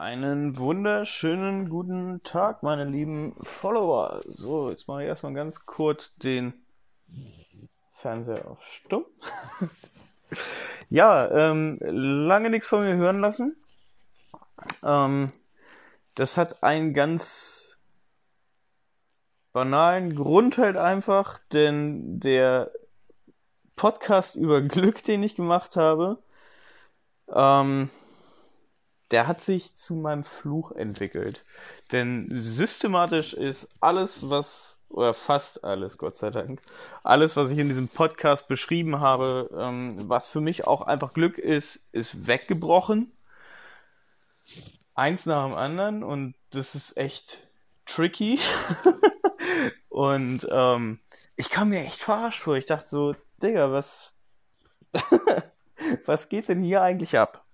Einen wunderschönen guten Tag, meine lieben Follower. So, jetzt mache ich erstmal ganz kurz den Fernseher auf Stumm. ja, ähm, lange nichts von mir hören lassen. Ähm, das hat einen ganz banalen Grund halt einfach, denn der Podcast über Glück, den ich gemacht habe, ähm, der hat sich zu meinem Fluch entwickelt. Denn systematisch ist alles, was, oder fast alles, Gott sei Dank, alles, was ich in diesem Podcast beschrieben habe, ähm, was für mich auch einfach Glück ist, ist weggebrochen. Eins nach dem anderen und das ist echt tricky. und ähm, ich kam mir echt verarscht vor. Ich dachte so, Digga, was, was geht denn hier eigentlich ab?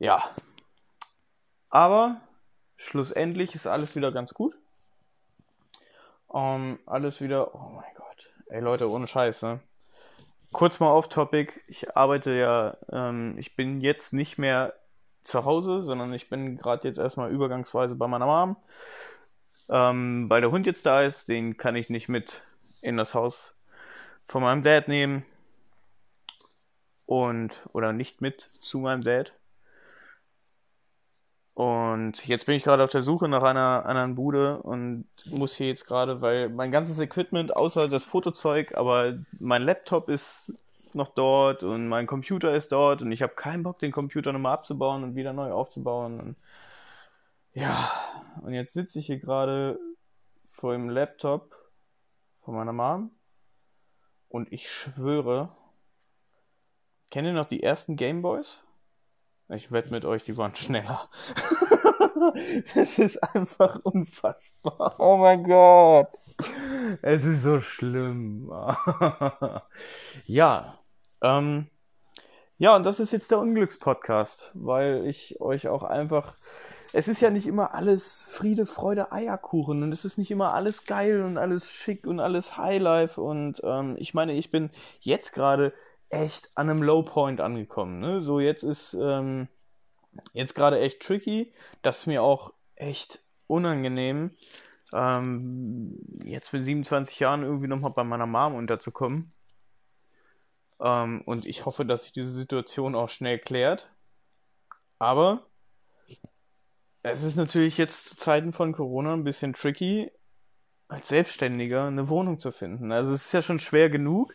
Ja. Aber schlussendlich ist alles wieder ganz gut. Um, ähm, alles wieder. Oh mein Gott. Ey Leute, ohne Scheiß, ne? Kurz mal auf Topic. Ich arbeite ja, ähm, ich bin jetzt nicht mehr zu Hause, sondern ich bin gerade jetzt erstmal übergangsweise bei meiner Mom. Ähm, weil der Hund jetzt da ist, den kann ich nicht mit in das Haus von meinem Dad nehmen. Und, oder nicht mit zu meinem Dad. Und jetzt bin ich gerade auf der Suche nach einer anderen Bude und muss hier jetzt gerade, weil mein ganzes Equipment, außer das Fotozeug, aber mein Laptop ist noch dort und mein Computer ist dort und ich habe keinen Bock, den Computer nochmal abzubauen und wieder neu aufzubauen. Und ja, und jetzt sitze ich hier gerade vor dem Laptop von meiner Mom und ich schwöre, kennt ihr noch die ersten Gameboys? Ich wette mit euch, die waren schneller. das ist einfach unfassbar. Oh mein Gott. Es ist so schlimm. ja. Ähm, ja, und das ist jetzt der Unglückspodcast, weil ich euch auch einfach. Es ist ja nicht immer alles Friede, Freude, Eierkuchen und es ist nicht immer alles geil und alles schick und alles Highlife und ähm, ich meine, ich bin jetzt gerade echt an einem Low Point angekommen. Ne? So, jetzt ist ähm, jetzt gerade echt tricky. Das ist mir auch echt unangenehm, ähm, jetzt mit 27 Jahren irgendwie nochmal bei meiner Mom unterzukommen. Ähm, und ich hoffe, dass sich diese Situation auch schnell klärt. Aber es ist natürlich jetzt zu Zeiten von Corona ein bisschen tricky, als Selbstständiger eine Wohnung zu finden. Also es ist ja schon schwer genug,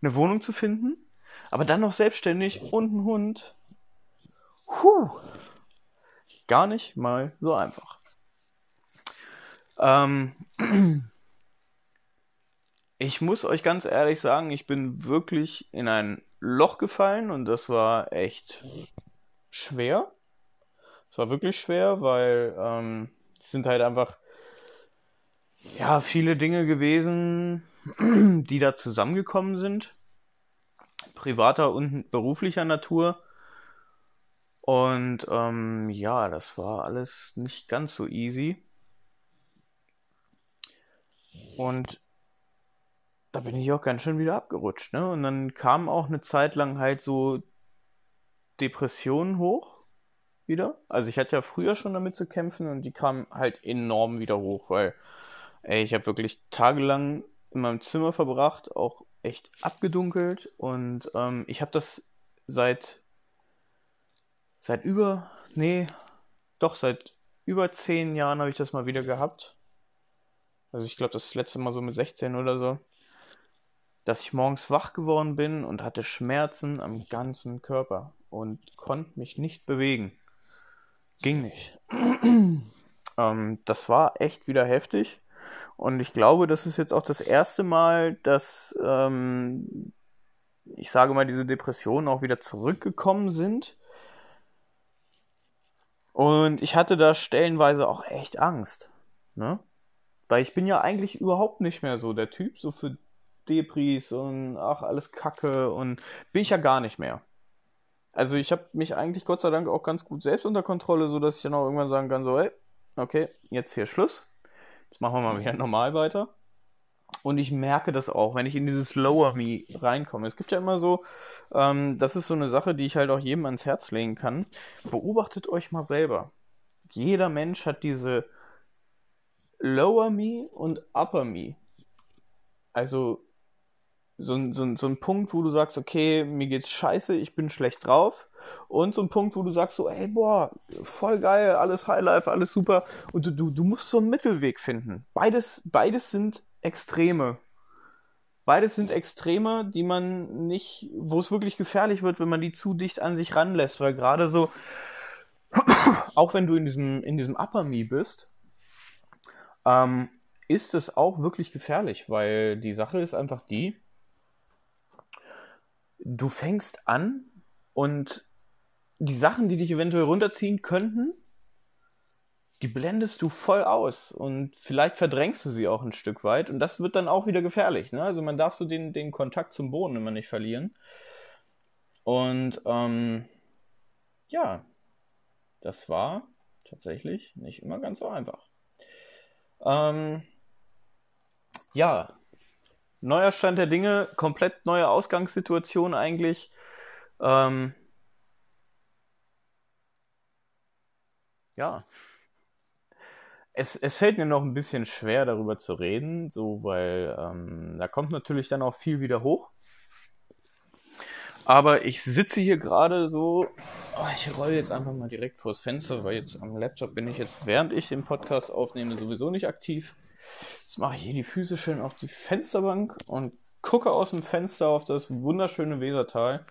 eine Wohnung zu finden. Aber dann noch selbstständig und ein Hund. Puh. Gar nicht mal so einfach. Ähm, ich muss euch ganz ehrlich sagen, ich bin wirklich in ein Loch gefallen und das war echt schwer. Es war wirklich schwer, weil ähm, es sind halt einfach ja viele Dinge gewesen, die da zusammengekommen sind privater und beruflicher Natur. Und ähm, ja, das war alles nicht ganz so easy. Und da bin ich auch ganz schön wieder abgerutscht. Ne? Und dann kam auch eine Zeit lang halt so Depressionen hoch wieder. Also ich hatte ja früher schon damit zu kämpfen und die kamen halt enorm wieder hoch, weil ey, ich habe wirklich tagelang in meinem Zimmer verbracht, auch echt abgedunkelt und ähm, ich habe das seit seit über nee doch seit über zehn Jahren habe ich das mal wieder gehabt. Also ich glaube das letzte Mal so mit 16 oder so, dass ich morgens wach geworden bin und hatte Schmerzen am ganzen Körper und konnte mich nicht bewegen. Ging nicht. ähm, das war echt wieder heftig. Und ich glaube, das ist jetzt auch das erste Mal, dass, ähm, ich sage mal, diese Depressionen auch wieder zurückgekommen sind. Und ich hatte da stellenweise auch echt Angst. Ne? Weil ich bin ja eigentlich überhaupt nicht mehr so der Typ, so für Depris und ach, alles Kacke und bin ich ja gar nicht mehr. Also ich habe mich eigentlich Gott sei Dank auch ganz gut selbst unter Kontrolle, so dass ich dann auch irgendwann sagen kann, so, hey, okay, jetzt hier Schluss. Jetzt machen wir mal wieder normal weiter. Und ich merke das auch, wenn ich in dieses Lower Me reinkomme. Es gibt ja immer so, ähm, das ist so eine Sache, die ich halt auch jedem ans Herz legen kann. Beobachtet euch mal selber. Jeder Mensch hat diese Lower Me und Upper Me. Also so, so, so ein Punkt, wo du sagst, okay, mir geht's scheiße, ich bin schlecht drauf. Und so ein Punkt, wo du sagst so, ey, boah, voll geil, alles Highlife, alles super. Und du, du, du musst so einen Mittelweg finden. Beides, beides sind Extreme. Beides sind Extreme, die man nicht, wo es wirklich gefährlich wird, wenn man die zu dicht an sich ranlässt, weil gerade so, auch wenn du in diesem, in diesem Upper Me bist, ähm, ist es auch wirklich gefährlich, weil die Sache ist einfach die, du fängst an und die Sachen, die dich eventuell runterziehen könnten, die blendest du voll aus und vielleicht verdrängst du sie auch ein Stück weit und das wird dann auch wieder gefährlich. Ne? Also man darf so den, den Kontakt zum Boden immer nicht verlieren. Und ähm, ja, das war tatsächlich nicht immer ganz so einfach. Ähm, ja, neuer Stand der Dinge, komplett neue Ausgangssituation eigentlich. Ähm, ja. Es, es fällt mir noch ein bisschen schwer, darüber zu reden, so, weil ähm, da kommt natürlich dann auch viel wieder hoch. Aber ich sitze hier gerade so. Oh, ich rolle jetzt einfach mal direkt vors Fenster, weil jetzt am Laptop bin ich jetzt, während ich den Podcast aufnehme, sowieso nicht aktiv. Jetzt mache ich hier die Füße schön auf die Fensterbank und gucke aus dem Fenster auf das wunderschöne Wesertal.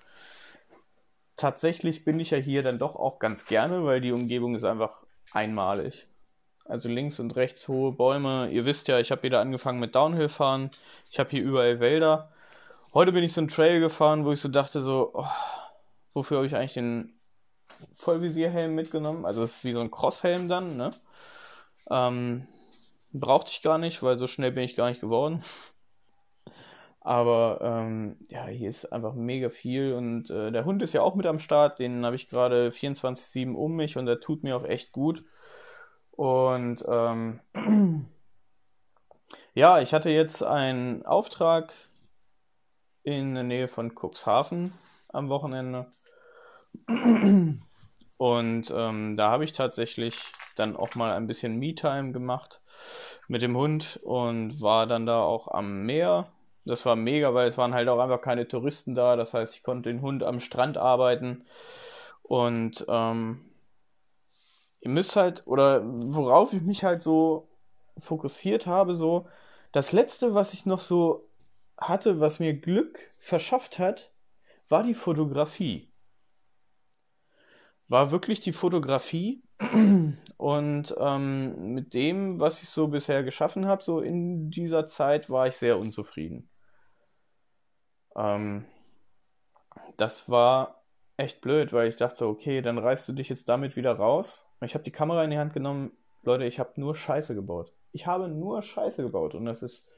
Tatsächlich bin ich ja hier dann doch auch ganz gerne, weil die Umgebung ist einfach einmalig. Also links und rechts hohe Bäume. Ihr wisst ja, ich habe wieder angefangen mit Downhill fahren. Ich habe hier überall Wälder. Heute bin ich so einen Trail gefahren, wo ich so dachte so, oh, wofür habe ich eigentlich den Vollvisierhelm mitgenommen? Also das ist wie so ein Crosshelm dann, ne? Ähm, brauchte ich gar nicht, weil so schnell bin ich gar nicht geworden. Aber ähm, ja, hier ist einfach mega viel und äh, der Hund ist ja auch mit am Start. Den habe ich gerade 24-7 um mich und der tut mir auch echt gut. Und ähm, ja, ich hatte jetzt einen Auftrag in der Nähe von Cuxhaven am Wochenende. Und ähm, da habe ich tatsächlich dann auch mal ein bisschen Me-Time gemacht mit dem Hund und war dann da auch am Meer. Das war mega, weil es waren halt auch einfach keine Touristen da. Das heißt, ich konnte den Hund am Strand arbeiten. Und ähm, ihr müsst halt, oder worauf ich mich halt so fokussiert habe, so, das letzte, was ich noch so hatte, was mir Glück verschafft hat, war die Fotografie. War wirklich die Fotografie und ähm, mit dem, was ich so bisher geschaffen habe, so in dieser Zeit, war ich sehr unzufrieden. Ähm, das war echt blöd, weil ich dachte okay, dann reißt du dich jetzt damit wieder raus. Ich habe die Kamera in die Hand genommen. Leute, ich habe nur Scheiße gebaut. Ich habe nur Scheiße gebaut und das ist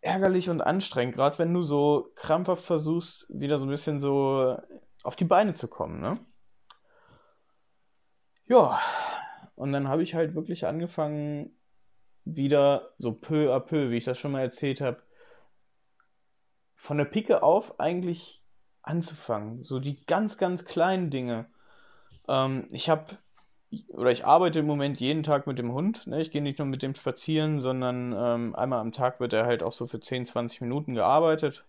ärgerlich und anstrengend, gerade wenn du so krampfhaft versuchst, wieder so ein bisschen so auf die Beine zu kommen, ne? Ja, und dann habe ich halt wirklich angefangen, wieder so peu à peu, wie ich das schon mal erzählt habe, von der Pike auf eigentlich anzufangen. So die ganz, ganz kleinen Dinge. Ähm, ich habe oder ich arbeite im Moment jeden Tag mit dem Hund. Ne? Ich gehe nicht nur mit dem spazieren, sondern ähm, einmal am Tag wird er halt auch so für 10, 20 Minuten gearbeitet.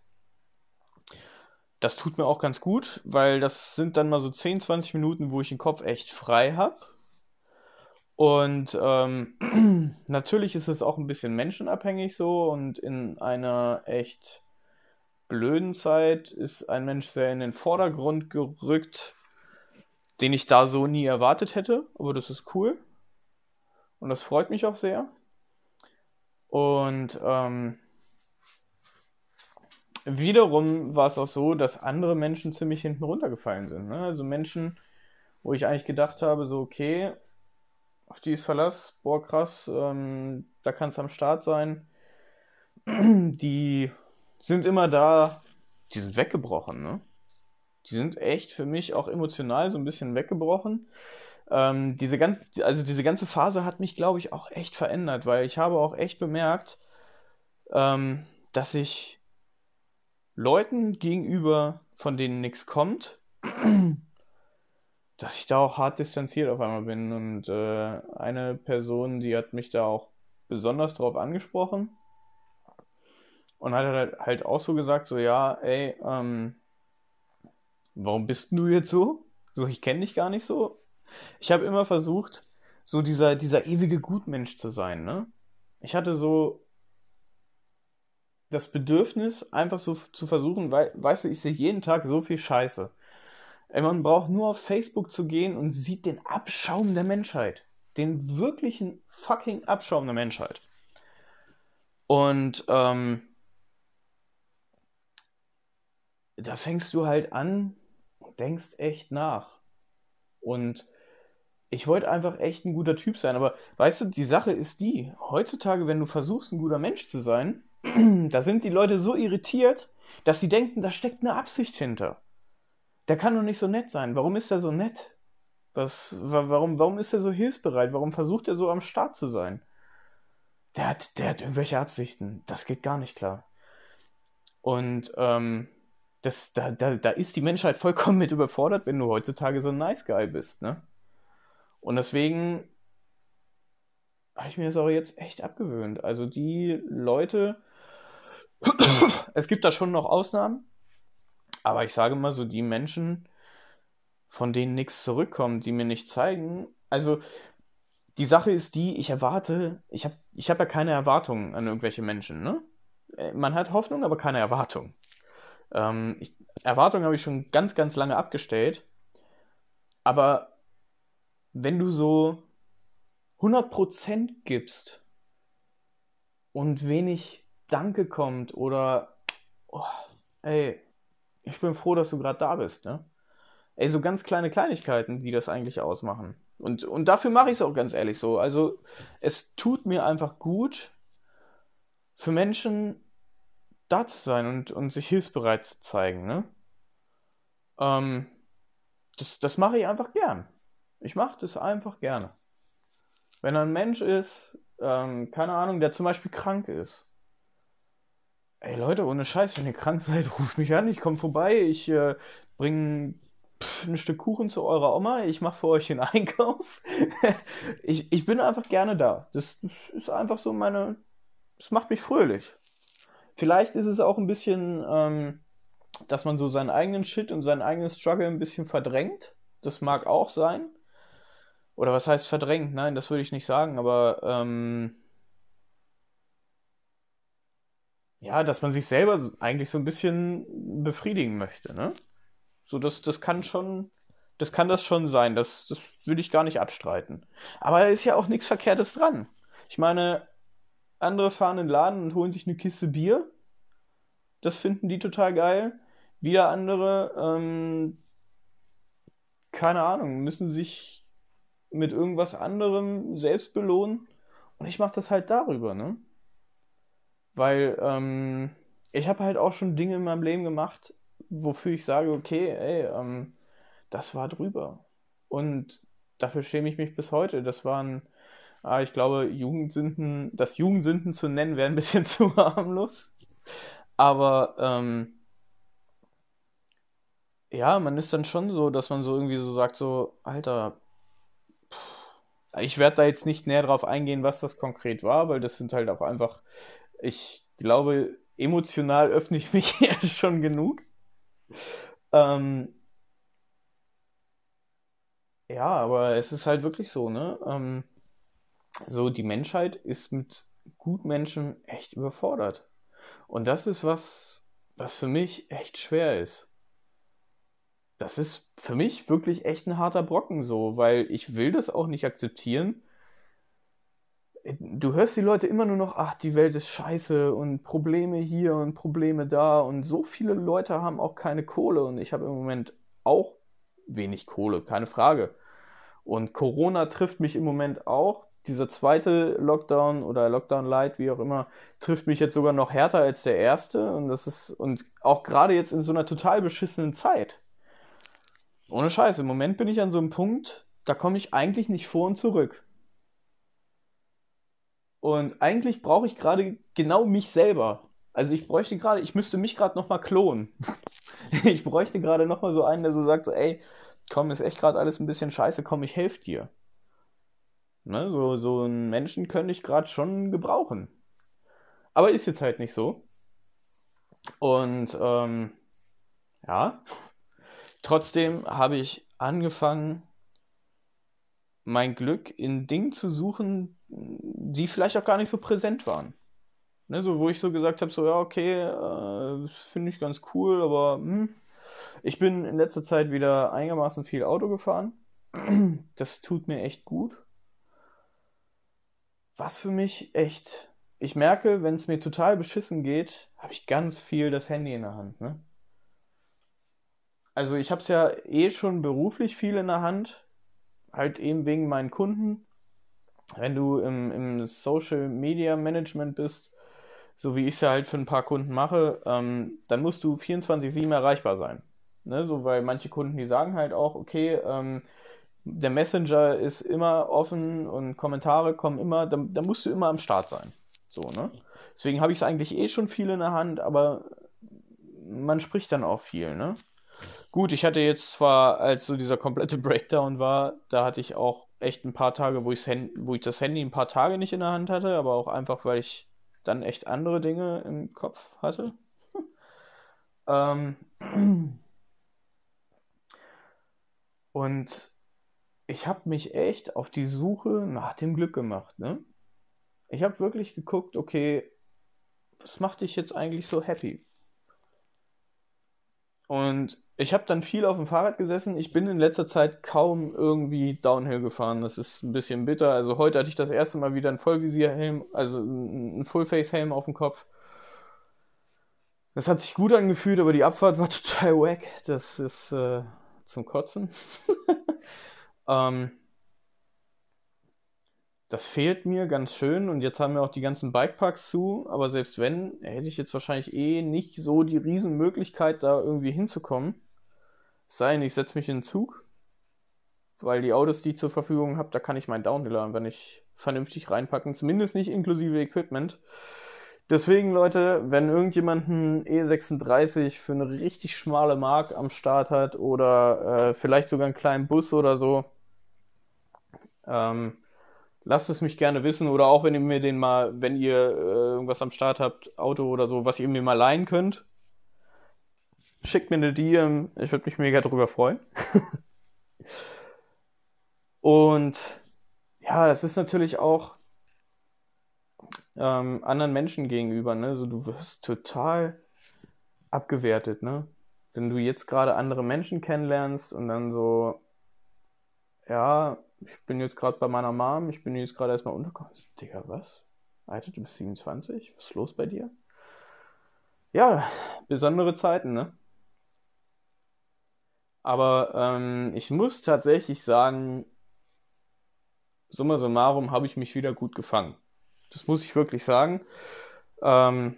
Das tut mir auch ganz gut, weil das sind dann mal so 10, 20 Minuten, wo ich den Kopf echt frei habe. Und ähm, natürlich ist es auch ein bisschen menschenabhängig so und in einer echt blöden Zeit ist ein Mensch sehr in den Vordergrund gerückt, den ich da so nie erwartet hätte, aber das ist cool. Und das freut mich auch sehr. Und ähm, wiederum war es auch so, dass andere Menschen ziemlich hinten runtergefallen sind. Ne? Also Menschen, wo ich eigentlich gedacht habe, so okay, auf die ist Verlass, boah krass, ähm, da kann es am Start sein. Die sind immer da, die sind weggebrochen, ne? Die sind echt für mich auch emotional so ein bisschen weggebrochen. Ähm, diese, ganz, also diese ganze Phase hat mich, glaube ich, auch echt verändert, weil ich habe auch echt bemerkt, ähm, dass ich Leuten gegenüber, von denen nichts kommt, dass ich da auch hart distanziert auf einmal bin. Und äh, eine Person, die hat mich da auch besonders drauf angesprochen und hat halt, halt auch so gesagt, so ja, ey, ähm, warum bist du jetzt so? So, ich kenne dich gar nicht so. Ich habe immer versucht, so dieser, dieser ewige Gutmensch zu sein, ne? Ich hatte so das Bedürfnis, einfach so zu versuchen, weil, weißt du, ich sehe jeden Tag so viel Scheiße. Ey, man braucht nur auf Facebook zu gehen und sieht den Abschaum der Menschheit. Den wirklichen fucking Abschaum der Menschheit. Und ähm, da fängst du halt an und denkst echt nach. Und ich wollte einfach echt ein guter Typ sein. Aber weißt du, die Sache ist die, heutzutage, wenn du versuchst, ein guter Mensch zu sein, da sind die Leute so irritiert, dass sie denken, da steckt eine Absicht hinter. Der kann doch nicht so nett sein. Warum ist er so nett? Was, warum, warum ist er so hilfsbereit? Warum versucht er so am Start zu sein? Der hat, der hat irgendwelche Absichten. Das geht gar nicht klar. Und ähm, das, da, da, da ist die Menschheit vollkommen mit überfordert, wenn du heutzutage so ein Nice Guy bist, ne? Und deswegen habe ich mir das auch jetzt echt abgewöhnt. Also die Leute, es gibt da schon noch Ausnahmen, aber ich sage mal so, die Menschen, von denen nichts zurückkommt, die mir nicht zeigen, also die Sache ist die, ich erwarte, ich habe ich hab ja keine Erwartungen an irgendwelche Menschen, ne? Äh, man hat Hoffnung, aber keine Erwartung. Ähm, ich, Erwartungen habe ich schon ganz, ganz lange abgestellt. Aber wenn du so 100% gibst und wenig Danke kommt oder oh, ey, ich bin froh, dass du gerade da bist, ne? Ey, so ganz kleine Kleinigkeiten, die das eigentlich ausmachen. Und, und dafür mache ich es auch ganz ehrlich so. Also, es tut mir einfach gut, für Menschen da zu sein und, und sich hilfsbereit zu zeigen, ne? Ähm, das, das mache ich einfach gern. Ich mache das einfach gerne. Wenn ein Mensch ist, ähm, keine Ahnung, der zum Beispiel krank ist. Ey Leute, ohne Scheiß, wenn ihr krank seid, ruft mich an, ich komme vorbei, ich äh, bringe ein Stück Kuchen zu eurer Oma, ich mache für euch den Einkauf. ich, ich bin einfach gerne da. Das, das ist einfach so meine. Das macht mich fröhlich. Vielleicht ist es auch ein bisschen, ähm, dass man so seinen eigenen Shit und seinen eigenen Struggle ein bisschen verdrängt. Das mag auch sein. Oder was heißt verdrängt? Nein, das würde ich nicht sagen, aber ähm, ja, dass man sich selber eigentlich so ein bisschen befriedigen möchte, ne? So, das, das kann schon, das kann das schon sein, das, das will ich gar nicht abstreiten. Aber da ist ja auch nichts Verkehrtes dran. Ich meine, andere fahren in den Laden und holen sich eine Kiste Bier. Das finden die total geil. Wieder andere, ähm, keine Ahnung, müssen sich mit irgendwas anderem selbst belohnen. Und ich mache das halt darüber, ne? Weil ähm, ich habe halt auch schon Dinge in meinem Leben gemacht, wofür ich sage, okay, ey, ähm, das war drüber. Und dafür schäme ich mich bis heute. Das waren Ah, ich glaube, Jugendsünden, das Jugendsünden zu nennen, wäre ein bisschen zu harmlos. Aber ähm, ja, man ist dann schon so, dass man so irgendwie so sagt, so, Alter, pff, ich werde da jetzt nicht näher drauf eingehen, was das konkret war, weil das sind halt auch einfach, ich glaube, emotional öffne ich mich ja schon genug. Ähm, ja, aber es ist halt wirklich so, ne? Ähm, so die Menschheit ist mit Gutmenschen echt überfordert. Und das ist was, was für mich echt schwer ist. Das ist für mich wirklich echt ein harter Brocken so, weil ich will das auch nicht akzeptieren. Du hörst die Leute immer nur noch, ach, die Welt ist scheiße und Probleme hier und Probleme da und so viele Leute haben auch keine Kohle und ich habe im Moment auch wenig Kohle, keine Frage. Und Corona trifft mich im Moment auch dieser zweite Lockdown oder Lockdown Light, wie auch immer, trifft mich jetzt sogar noch härter als der erste. Und das ist, und auch gerade jetzt in so einer total beschissenen Zeit. Ohne Scheiß, im Moment bin ich an so einem Punkt, da komme ich eigentlich nicht vor und zurück. Und eigentlich brauche ich gerade genau mich selber. Also ich bräuchte gerade, ich müsste mich gerade nochmal klonen. ich bräuchte gerade nochmal so einen, der so sagt, so, ey, komm, ist echt gerade alles ein bisschen scheiße, komm, ich helfe dir. Ne, so, so einen Menschen könnte ich gerade schon gebrauchen. Aber ist jetzt halt nicht so. Und ähm, ja, trotzdem habe ich angefangen, mein Glück in Dingen zu suchen, die vielleicht auch gar nicht so präsent waren. Ne, so, wo ich so gesagt habe, so, ja, okay, äh, finde ich ganz cool, aber hm. ich bin in letzter Zeit wieder einigermaßen viel Auto gefahren. Das tut mir echt gut. Was für mich echt, ich merke, wenn es mir total beschissen geht, habe ich ganz viel das Handy in der Hand. Ne? Also ich habe es ja eh schon beruflich viel in der Hand, halt eben wegen meinen Kunden. Wenn du im, im Social Media Management bist, so wie ich es ja halt für ein paar Kunden mache, ähm, dann musst du 24-7 erreichbar sein. Ne? So, weil manche Kunden, die sagen halt auch, okay, ähm, der Messenger ist immer offen und Kommentare kommen immer, da, da musst du immer am Start sein. So, ne? Deswegen habe ich es eigentlich eh schon viel in der Hand, aber man spricht dann auch viel, ne? Gut, ich hatte jetzt zwar, als so dieser komplette Breakdown war, da hatte ich auch echt ein paar Tage, wo, wo ich das Handy ein paar Tage nicht in der Hand hatte, aber auch einfach, weil ich dann echt andere Dinge im Kopf hatte. ähm, und ich habe mich echt auf die Suche nach dem Glück gemacht. Ne? Ich habe wirklich geguckt, okay, was macht dich jetzt eigentlich so happy? Und ich habe dann viel auf dem Fahrrad gesessen. Ich bin in letzter Zeit kaum irgendwie Downhill gefahren. Das ist ein bisschen bitter. Also heute hatte ich das erste Mal wieder einen Vollvisierhelm, also einen Fullface-Helm auf dem Kopf. Das hat sich gut angefühlt, aber die Abfahrt war total wack. Das ist äh, zum Kotzen. ähm, das fehlt mir ganz schön und jetzt haben wir auch die ganzen Bikeparks zu, aber selbst wenn, hätte ich jetzt wahrscheinlich eh nicht so die Riesenmöglichkeit, da irgendwie hinzukommen. Es sei denn, ich setze mich in den Zug, weil die Autos, die ich zur Verfügung habe, da kann ich meinen Downhiller einfach nicht vernünftig reinpacken, zumindest nicht inklusive Equipment. Deswegen, Leute, wenn irgendjemand einen E36 für eine richtig schmale Mark am Start hat oder äh, vielleicht sogar einen kleinen Bus oder so, ähm, lasst es mich gerne wissen oder auch wenn ihr mir den mal, wenn ihr äh, irgendwas am Start habt, Auto oder so, was ihr mir mal leihen könnt, schickt mir eine DM, ich würde mich mega drüber freuen. Und ja, das ist natürlich auch ähm, anderen Menschen gegenüber, ne? So, du wirst total abgewertet, ne? Wenn du jetzt gerade andere Menschen kennenlernst und dann so, ja, ich bin jetzt gerade bei meiner Mom, ich bin jetzt gerade erstmal untergekommen. Digga, was? Alter, du bist 27? Was ist los bei dir? Ja, besondere Zeiten, ne? Aber ähm, ich muss tatsächlich sagen, summa summarum habe ich mich wieder gut gefangen. Das muss ich wirklich sagen. Ähm,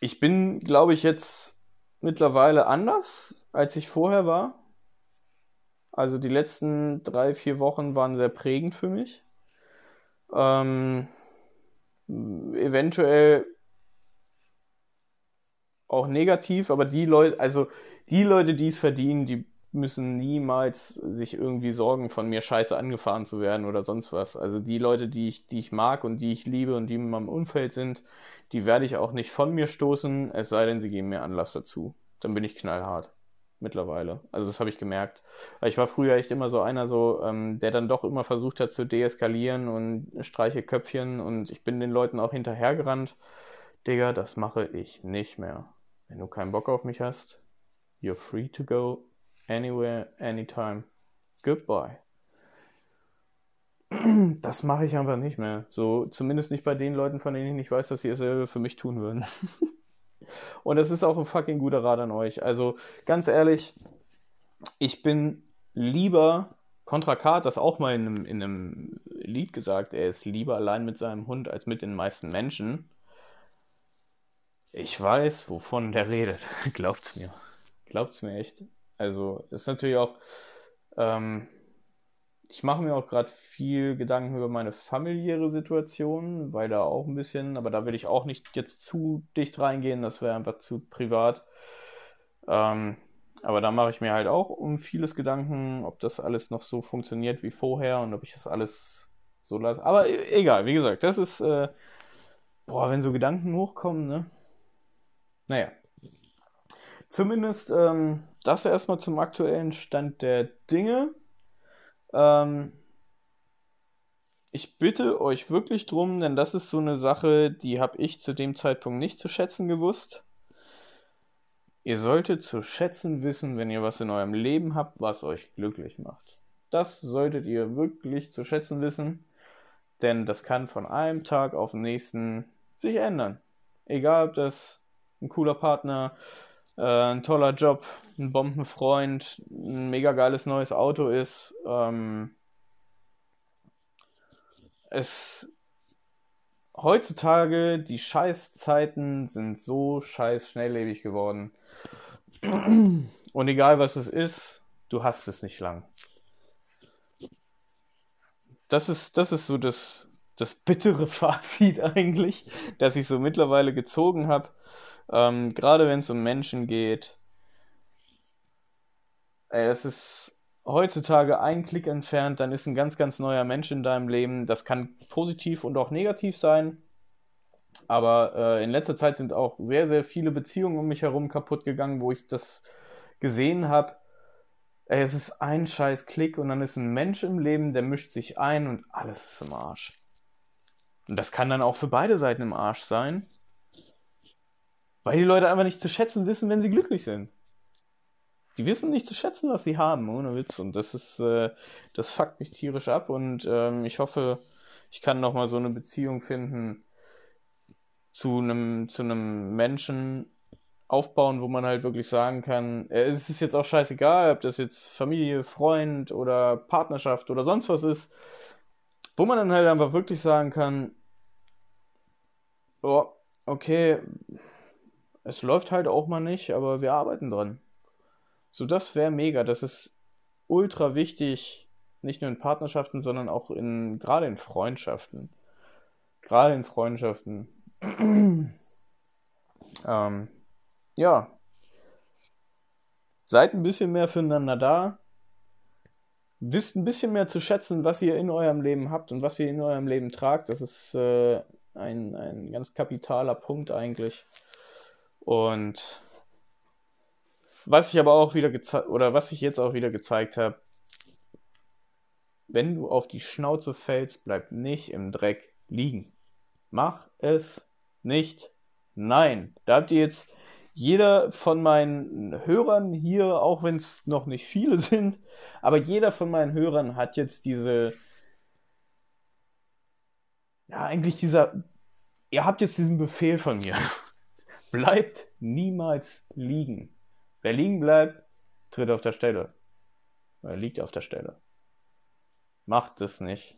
ich bin, glaube ich, jetzt mittlerweile anders, als ich vorher war. Also die letzten drei, vier Wochen waren sehr prägend für mich. Ähm, eventuell auch negativ, aber die Leute, also die Leute, die es verdienen, die müssen niemals sich irgendwie sorgen, von mir scheiße angefahren zu werden oder sonst was. Also die Leute, die ich, die ich mag und die ich liebe und die in meinem Umfeld sind, die werde ich auch nicht von mir stoßen, es sei denn, sie geben mir Anlass dazu. Dann bin ich knallhart mittlerweile. Also das habe ich gemerkt. Ich war früher echt immer so einer, so, ähm, der dann doch immer versucht hat zu deeskalieren und streiche Köpfchen und ich bin den Leuten auch hinterhergerannt. Digga, das mache ich nicht mehr. Wenn du keinen Bock auf mich hast, you're free to go anywhere, anytime. Goodbye. Das mache ich einfach nicht mehr. So, zumindest nicht bei den Leuten, von denen ich nicht weiß, dass sie dasselbe für mich tun würden. Und das ist auch ein fucking guter Rat an euch. Also ganz ehrlich, ich bin lieber, Contra K das auch mal in einem, in einem Lied gesagt, er ist lieber allein mit seinem Hund als mit den meisten Menschen. Ich weiß, wovon der redet. Glaubt's mir. Glaubt's mir echt. Also, ist natürlich auch, ähm, ich mache mir auch gerade viel Gedanken über meine familiäre Situation, weil da auch ein bisschen, aber da will ich auch nicht jetzt zu dicht reingehen, das wäre einfach zu privat. Ähm, aber da mache ich mir halt auch um vieles Gedanken, ob das alles noch so funktioniert wie vorher und ob ich das alles so lasse. Aber e-, egal, wie gesagt, das ist, äh, boah, wenn so Gedanken hochkommen, ne? Naja. Zumindest ähm, das erstmal zum aktuellen Stand der Dinge. Ähm, ich bitte euch wirklich drum, denn das ist so eine Sache, die habe ich zu dem Zeitpunkt nicht zu schätzen gewusst. Ihr solltet zu schätzen wissen, wenn ihr was in eurem Leben habt, was euch glücklich macht. Das solltet ihr wirklich zu schätzen wissen, denn das kann von einem Tag auf den nächsten sich ändern. Egal, ob das ein cooler Partner, äh, ein toller Job, ein Bombenfreund, ein mega geiles neues Auto ist. Ähm, es heutzutage, die Scheißzeiten sind so scheiß schnelllebig geworden. Und egal was es ist, du hast es nicht lang. Das ist, das ist so das, das bittere Fazit eigentlich, das ich so mittlerweile gezogen habe. Ähm, Gerade wenn es um Menschen geht. Ey, das ist heutzutage ein Klick entfernt, dann ist ein ganz, ganz neuer Mensch in deinem Leben. Das kann positiv und auch negativ sein. Aber äh, in letzter Zeit sind auch sehr, sehr viele Beziehungen um mich herum kaputt gegangen, wo ich das gesehen habe. Es ist ein scheiß Klick und dann ist ein Mensch im Leben, der mischt sich ein und alles ist im Arsch. Und das kann dann auch für beide Seiten im Arsch sein. Weil die Leute einfach nicht zu schätzen wissen, wenn sie glücklich sind. Die wissen nicht zu schätzen, was sie haben, ohne Witz. Und das ist, äh, das fuckt mich tierisch ab. Und ähm, ich hoffe, ich kann nochmal so eine Beziehung finden zu einem, zu einem Menschen aufbauen, wo man halt wirklich sagen kann, äh, es ist jetzt auch scheißegal, ob das jetzt Familie, Freund oder Partnerschaft oder sonst was ist, wo man dann halt einfach wirklich sagen kann, oh, okay, es läuft halt auch mal nicht, aber wir arbeiten dran. So, das wäre mega. Das ist ultra wichtig, nicht nur in Partnerschaften, sondern auch in, gerade in Freundschaften. Gerade in Freundschaften. ähm, ja. Seid ein bisschen mehr füreinander da. Wisst ein bisschen mehr zu schätzen, was ihr in eurem Leben habt und was ihr in eurem Leben tragt. Das ist äh, ein, ein ganz kapitaler Punkt eigentlich. Und was ich aber auch wieder gezeigt, oder was ich jetzt auch wieder gezeigt habe, wenn du auf die Schnauze fällst, bleib nicht im Dreck liegen. Mach es nicht. Nein. Da habt ihr jetzt jeder von meinen Hörern hier, auch wenn es noch nicht viele sind, aber jeder von meinen Hörern hat jetzt diese, ja, eigentlich dieser, ihr habt jetzt diesen Befehl von mir bleibt niemals liegen. Wer liegen bleibt, tritt auf der Stelle. Er liegt auf der Stelle. Macht es nicht.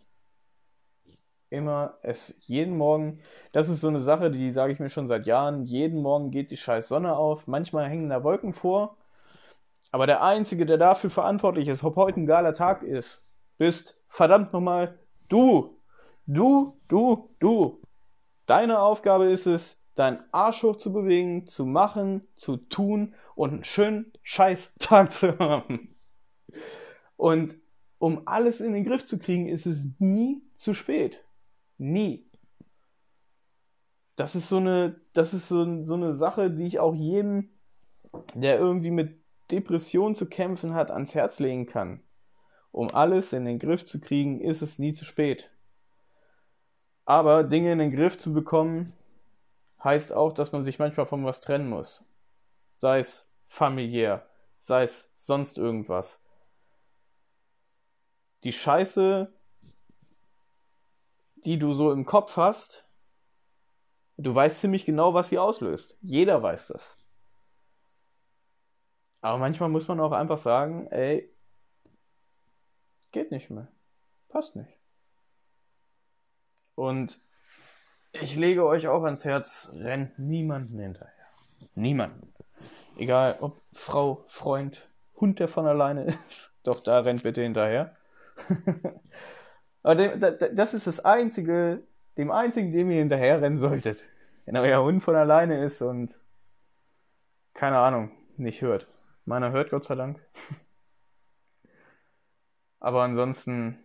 Immer es jeden Morgen, das ist so eine Sache, die sage ich mir schon seit Jahren. Jeden Morgen geht die scheiß Sonne auf. Manchmal hängen da Wolken vor. Aber der Einzige, der dafür verantwortlich ist, ob heute ein geiler Tag ist, bist verdammt nochmal du. Du, du, du. Deine Aufgabe ist es, deinen Arsch hoch zu bewegen, zu machen, zu tun und einen schönen Scheiß-Tag zu haben. Und um alles in den Griff zu kriegen, ist es nie zu spät. Nie. Das ist so eine, das ist so, so eine Sache, die ich auch jedem, der irgendwie mit Depression zu kämpfen hat, ans Herz legen kann. Um alles in den Griff zu kriegen, ist es nie zu spät. Aber Dinge in den Griff zu bekommen, heißt auch, dass man sich manchmal von was trennen muss. Sei es familiär, sei es sonst irgendwas. Die Scheiße, die du so im Kopf hast, du weißt ziemlich genau, was sie auslöst. Jeder weiß das. Aber manchmal muss man auch einfach sagen, ey, geht nicht mehr. Passt nicht. Und ich lege euch auch ans Herz, rennt niemanden hinterher. Niemanden. Egal ob Frau, Freund, Hund, der von alleine ist. Doch da rennt bitte hinterher. Aber das ist das einzige, dem einzigen, dem ihr hinterherrennen solltet. Wenn euer Hund von alleine ist und keine Ahnung, nicht hört. Meiner hört Gott sei Dank. Aber ansonsten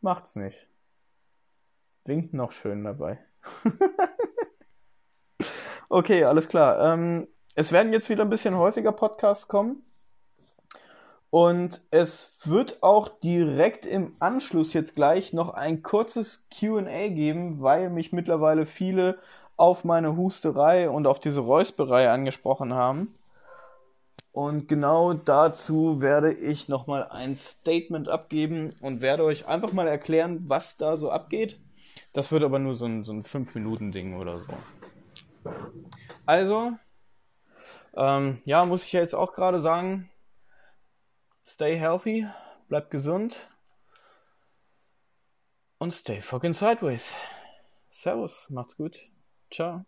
macht's nicht. Winkt noch schön dabei. okay, alles klar. Ähm, es werden jetzt wieder ein bisschen häufiger Podcasts kommen. Und es wird auch direkt im Anschluss jetzt gleich noch ein kurzes QA geben, weil mich mittlerweile viele auf meine Husterei und auf diese Räusperei angesprochen haben. Und genau dazu werde ich nochmal ein Statement abgeben und werde euch einfach mal erklären, was da so abgeht. Das wird aber nur so ein, so ein 5-Minuten-Ding oder so. Also, ähm, ja, muss ich ja jetzt auch gerade sagen, stay healthy, bleibt gesund und stay fucking sideways. Servus, macht's gut. Ciao.